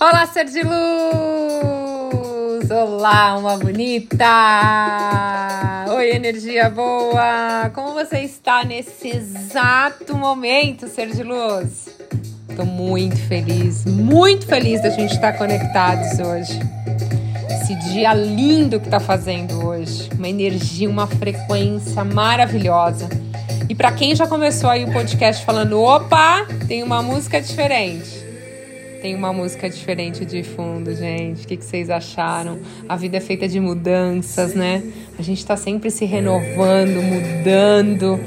Olá, ser de luz! Olá, uma bonita! Oi, energia boa! Como você está nesse exato momento, ser de luz? Estou muito feliz, muito feliz da gente estar conectados hoje. Esse dia lindo que está fazendo hoje, uma energia, uma frequência maravilhosa. E para quem já começou aí o podcast falando, opa, tem uma música diferente tem uma música diferente de fundo, gente. O que, que vocês acharam? A vida é feita de mudanças, né? A gente está sempre se renovando, mudando.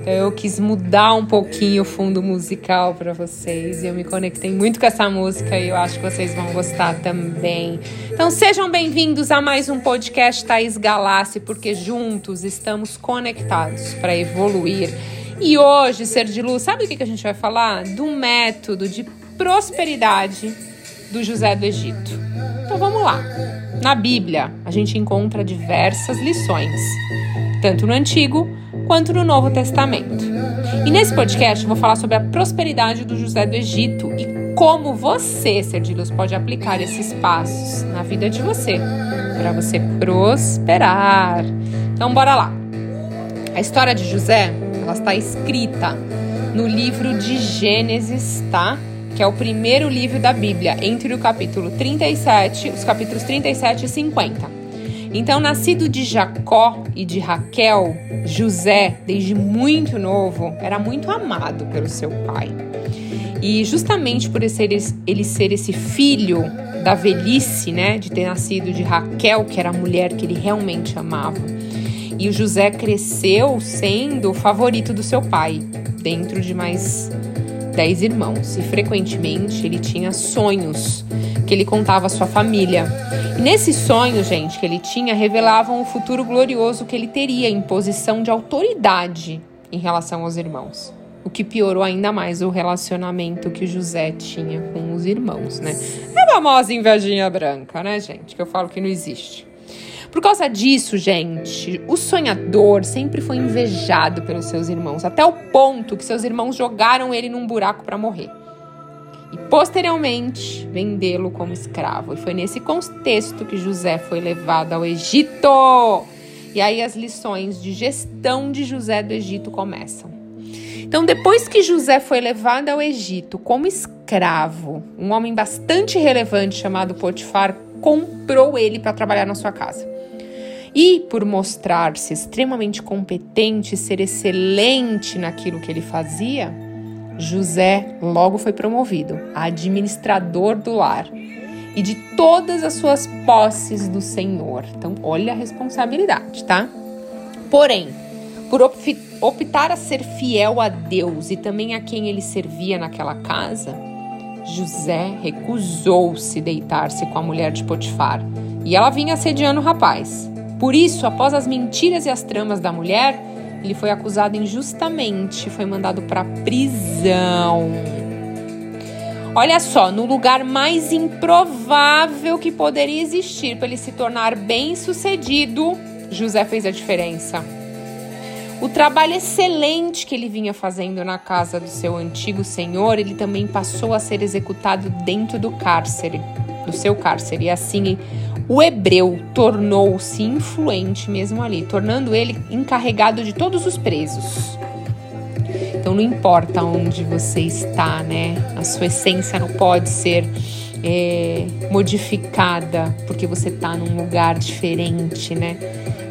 Então eu quis mudar um pouquinho o fundo musical para vocês e eu me conectei muito com essa música e eu acho que vocês vão gostar também. Então sejam bem-vindos a mais um podcast Thaís Galassi, porque juntos estamos conectados para evoluir. E hoje, Ser de Luz, sabe o que a gente vai falar? Do método de prosperidade do José do Egito. Então vamos lá. Na Bíblia, a gente encontra diversas lições, tanto no Antigo quanto no Novo Testamento. E nesse podcast eu vou falar sobre a prosperidade do José do Egito e como você, ser de luz, pode aplicar esses passos na vida de você para você prosperar. Então bora lá. A história de José, ela está escrita no livro de Gênesis, tá? Que é o primeiro livro da Bíblia, entre o capítulo 37, os capítulos 37 e 50. Então, nascido de Jacó e de Raquel, José, desde muito novo, era muito amado pelo seu pai. E justamente por ele ser esse filho da velhice, né, de ter nascido de Raquel, que era a mulher que ele realmente amava. E o José cresceu sendo o favorito do seu pai, dentro de mais dez irmãos e frequentemente ele tinha sonhos que ele contava à sua família. E nesses sonhos, gente, que ele tinha, revelavam o futuro glorioso que ele teria em posição de autoridade em relação aos irmãos. O que piorou ainda mais o relacionamento que José tinha com os irmãos, né? É a famosa invejinha branca, né, gente? Que eu falo que não existe. Por causa disso, gente, o sonhador sempre foi invejado pelos seus irmãos, até o ponto que seus irmãos jogaram ele num buraco para morrer. E posteriormente vendê-lo como escravo. E foi nesse contexto que José foi levado ao Egito. E aí as lições de gestão de José do Egito começam. Então, depois que José foi levado ao Egito como escravo, um homem bastante relevante chamado Potifar comprou ele para trabalhar na sua casa. E por mostrar-se extremamente competente, ser excelente naquilo que ele fazia, José logo foi promovido a administrador do lar e de todas as suas posses do Senhor. Então, olha a responsabilidade, tá? Porém, por optar a ser fiel a Deus e também a quem ele servia naquela casa, José recusou-se deitar-se com a mulher de Potifar e ela vinha assediando o rapaz. Por isso, após as mentiras e as tramas da mulher, ele foi acusado injustamente, foi mandado para prisão. Olha só, no lugar mais improvável que poderia existir para ele se tornar bem-sucedido, José fez a diferença. O trabalho excelente que ele vinha fazendo na casa do seu antigo senhor, ele também passou a ser executado dentro do cárcere, do seu cárcere. E assim, o hebreu tornou-se influente mesmo ali, tornando ele encarregado de todos os presos. Então não importa onde você está, né? A sua essência não pode ser é, modificada porque você está num lugar diferente, né?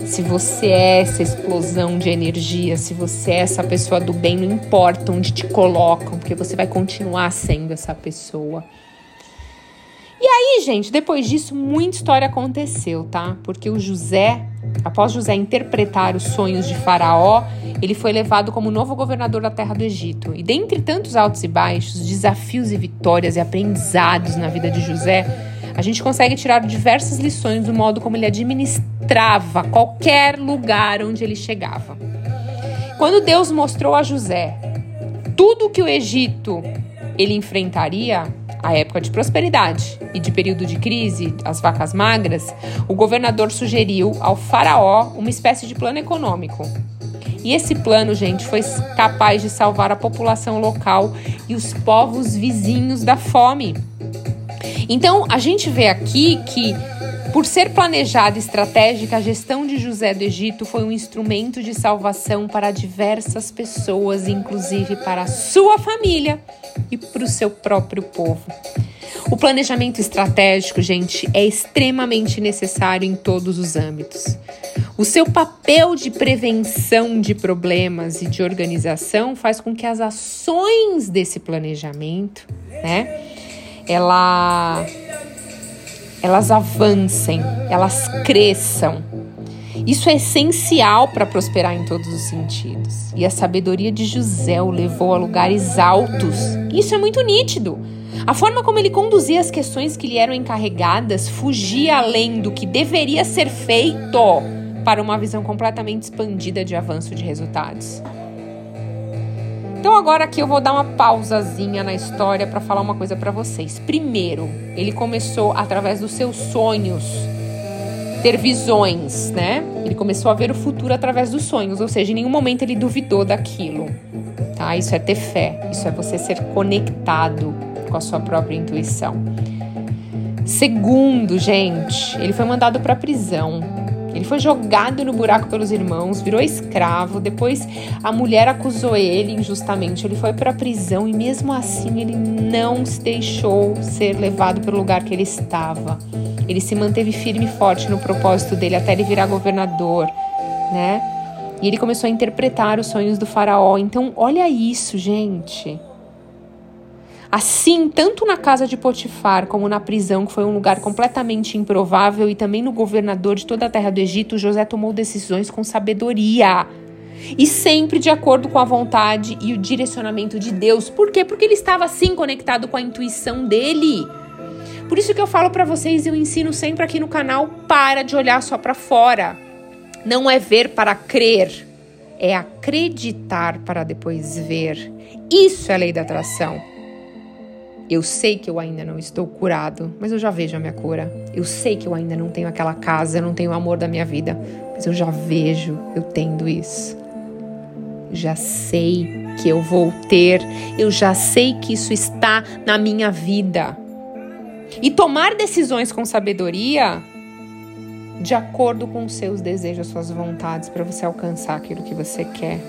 Se você é essa explosão de energia, se você é essa pessoa do bem, não importa onde te colocam, porque você vai continuar sendo essa pessoa. E aí, gente, depois disso, muita história aconteceu, tá? Porque o José, após José interpretar os sonhos de Faraó, ele foi levado como novo governador da terra do Egito. E dentre tantos altos e baixos, desafios e vitórias e aprendizados na vida de José, a gente consegue tirar diversas lições do modo como ele administrava qualquer lugar onde ele chegava. Quando Deus mostrou a José tudo que o Egito ele enfrentaria, a época de prosperidade e de período de crise, as vacas magras, o governador sugeriu ao faraó uma espécie de plano econômico. E esse plano, gente, foi capaz de salvar a população local e os povos vizinhos da fome. Então, a gente vê aqui que por ser planejada e estratégica, a gestão de José do Egito foi um instrumento de salvação para diversas pessoas, inclusive para a sua família e para o seu próprio povo. O planejamento estratégico, gente, é extremamente necessário em todos os âmbitos. O seu papel de prevenção de problemas e de organização faz com que as ações desse planejamento, né, ela elas avancem, elas cresçam. Isso é essencial para prosperar em todos os sentidos. E a sabedoria de José o levou a lugares altos. Isso é muito nítido. A forma como ele conduzia as questões que lhe eram encarregadas fugia além do que deveria ser feito para uma visão completamente expandida de avanço de resultados. Então agora aqui eu vou dar uma pausazinha na história para falar uma coisa para vocês. Primeiro, ele começou através dos seus sonhos ter visões, né? Ele começou a ver o futuro através dos sonhos, ou seja, em nenhum momento ele duvidou daquilo. Tá? Isso é ter fé, isso é você ser conectado com a sua própria intuição. Segundo, gente, ele foi mandado para prisão ele foi jogado no buraco pelos irmãos, virou escravo. Depois a mulher acusou ele injustamente. Ele foi para a prisão e mesmo assim ele não se deixou ser levado para o lugar que ele estava. Ele se manteve firme e forte no propósito dele até ele virar governador, né? E ele começou a interpretar os sonhos do faraó. Então, olha isso, gente. Assim, tanto na casa de Potifar como na prisão, que foi um lugar completamente improvável, e também no governador de toda a terra do Egito, José tomou decisões com sabedoria. E sempre de acordo com a vontade e o direcionamento de Deus. Por quê? Porque ele estava assim conectado com a intuição dele. Por isso que eu falo para vocês, eu ensino sempre aqui no canal, para de olhar só para fora. Não é ver para crer, é acreditar para depois ver. Isso é a lei da atração. Eu sei que eu ainda não estou curado, mas eu já vejo a minha cura. Eu sei que eu ainda não tenho aquela casa, eu não tenho o amor da minha vida, mas eu já vejo eu tendo isso. Já sei que eu vou ter, eu já sei que isso está na minha vida. E tomar decisões com sabedoria de acordo com os seus desejos, suas vontades, para você alcançar aquilo que você quer.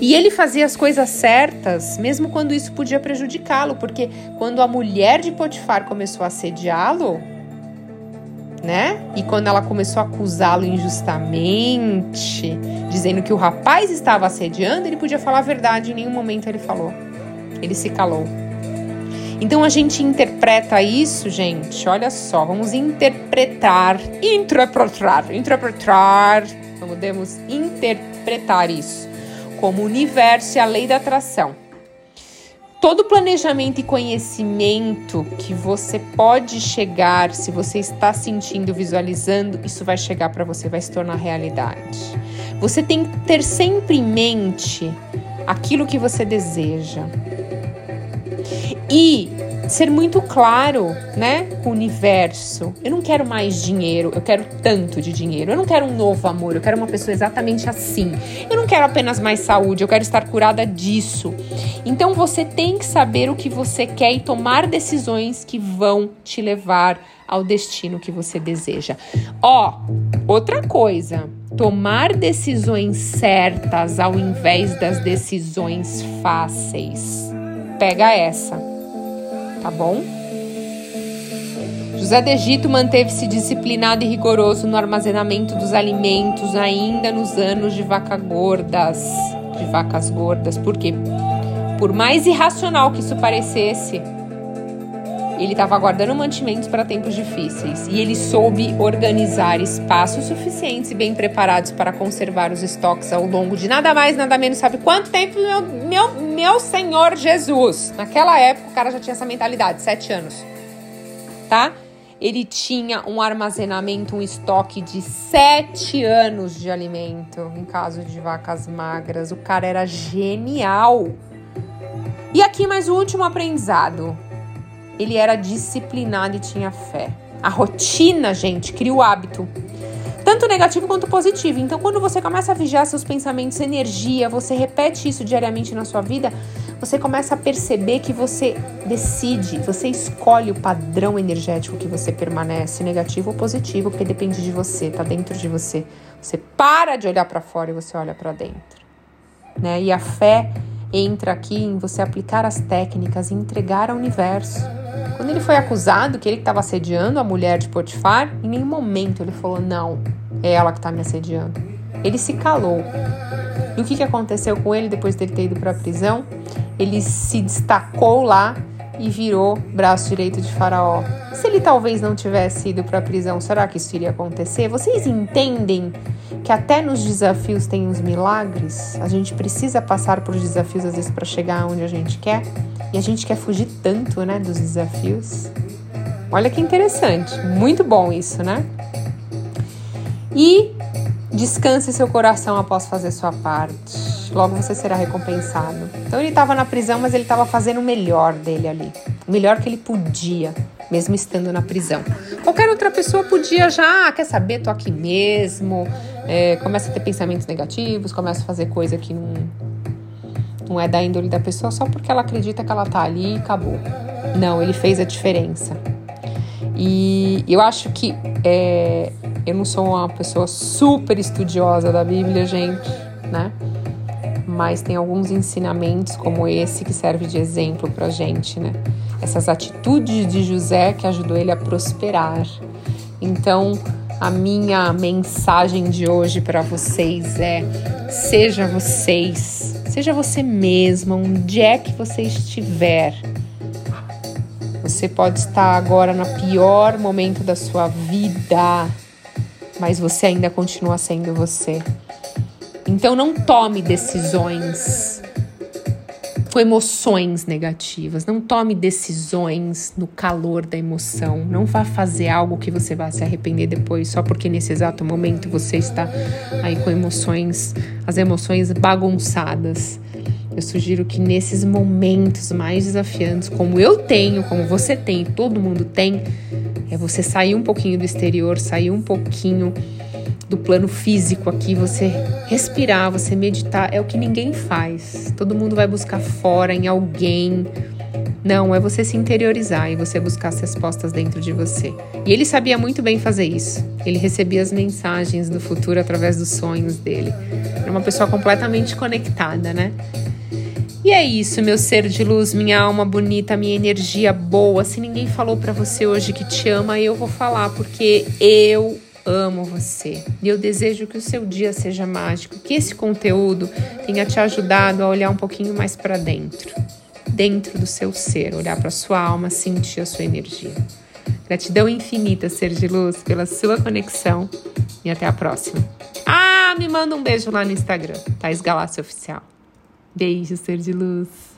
E ele fazia as coisas certas, mesmo quando isso podia prejudicá-lo, porque quando a mulher de Potifar começou a assediá-lo, né? E quando ela começou a acusá-lo injustamente, dizendo que o rapaz estava assediando, ele podia falar a verdade, em nenhum momento ele falou. Ele se calou. Então a gente interpreta isso, gente. Olha só, vamos interpretar, interpretar, interpretar. Podemos interpretar isso como o universo e a lei da atração. Todo planejamento e conhecimento que você pode chegar, se você está sentindo, visualizando, isso vai chegar para você, vai se tornar realidade. Você tem que ter sempre em mente aquilo que você deseja. E ser muito claro, né, com o universo. Eu não quero mais dinheiro, eu quero tanto de dinheiro. Eu não quero um novo amor, eu quero uma pessoa exatamente assim. Eu não quero apenas mais saúde, eu quero estar curada disso. Então você tem que saber o que você quer e tomar decisões que vão te levar ao destino que você deseja. Ó, outra coisa, tomar decisões certas ao invés das decisões fáceis. Pega essa tá bom? José de Egito manteve-se disciplinado e rigoroso no armazenamento dos alimentos ainda nos anos de vaca gordas, de vacas gordas. Por quê? Por mais irracional que isso parecesse, ele estava guardando mantimentos para tempos difíceis e ele soube organizar espaços suficientes e bem preparados para conservar os estoques ao longo de nada mais, nada menos, sabe quanto tempo, meu, meu, meu Senhor Jesus? Naquela época o cara já tinha essa mentalidade, sete anos, tá? Ele tinha um armazenamento, um estoque de sete anos de alimento em caso de vacas magras. O cara era genial. E aqui mais o último aprendizado ele era disciplinado e tinha fé. A rotina, gente, cria o hábito. Tanto negativo quanto positivo. Então, quando você começa a vigiar seus pensamentos, energia, você repete isso diariamente na sua vida, você começa a perceber que você decide, você escolhe o padrão energético que você permanece, negativo ou positivo, porque depende de você, tá dentro de você. Você para de olhar para fora e você olha para dentro, né? E a fé entra aqui em você aplicar as técnicas e entregar ao universo. Quando ele foi acusado que ele estava assediando a mulher de Potifar, em nenhum momento ele falou: Não, é ela que está me assediando. Ele se calou. E o que, que aconteceu com ele depois dele ter ido para a prisão? Ele se destacou lá e virou braço direito de Faraó. Se ele talvez não tivesse ido para a prisão, será que isso iria acontecer? Vocês entendem que até nos desafios tem uns milagres? A gente precisa passar por desafios às vezes para chegar onde a gente quer e a gente quer fugir tanto, né, dos desafios. Olha que interessante, muito bom isso, né? E descanse seu coração após fazer sua parte logo você será recompensado. Então ele estava na prisão, mas ele estava fazendo o melhor dele ali, o melhor que ele podia, mesmo estando na prisão. Qualquer outra pessoa podia já, ah, quer saber, tô aqui mesmo, é, começa a ter pensamentos negativos, começa a fazer coisa que não, não é da índole da pessoa só porque ela acredita que ela tá ali e acabou. Não, ele fez a diferença. E eu acho que é, eu não sou uma pessoa super estudiosa da Bíblia, gente, né? Mas tem alguns ensinamentos como esse que serve de exemplo para gente, né? Essas atitudes de José que ajudou ele a prosperar. Então, a minha mensagem de hoje para vocês é: seja vocês, seja você mesma, onde é que você estiver. Você pode estar agora no pior momento da sua vida, mas você ainda continua sendo você. Então não tome decisões com emoções negativas. Não tome decisões no calor da emoção. Não vá fazer algo que você vai se arrepender depois só porque nesse exato momento você está aí com emoções, as emoções bagunçadas. Eu sugiro que nesses momentos mais desafiantes, como eu tenho, como você tem, todo mundo tem, é você sair um pouquinho do exterior, sair um pouquinho do plano físico aqui, você respirar, você meditar, é o que ninguém faz. Todo mundo vai buscar fora em alguém. Não, é você se interiorizar e você buscar as respostas dentro de você. E ele sabia muito bem fazer isso. Ele recebia as mensagens do futuro através dos sonhos dele. Era uma pessoa completamente conectada, né? E é isso, meu ser de luz, minha alma bonita, minha energia boa. Se ninguém falou para você hoje que te ama, eu vou falar porque eu amo você. E eu desejo que o seu dia seja mágico, que esse conteúdo tenha te ajudado a olhar um pouquinho mais para dentro, dentro do seu ser, olhar para sua alma, sentir a sua energia. Gratidão infinita, ser de luz, pela sua conexão e até a próxima. Ah, me manda um beijo lá no Instagram, Thais Galácia Oficial. Beijo, ser de luz.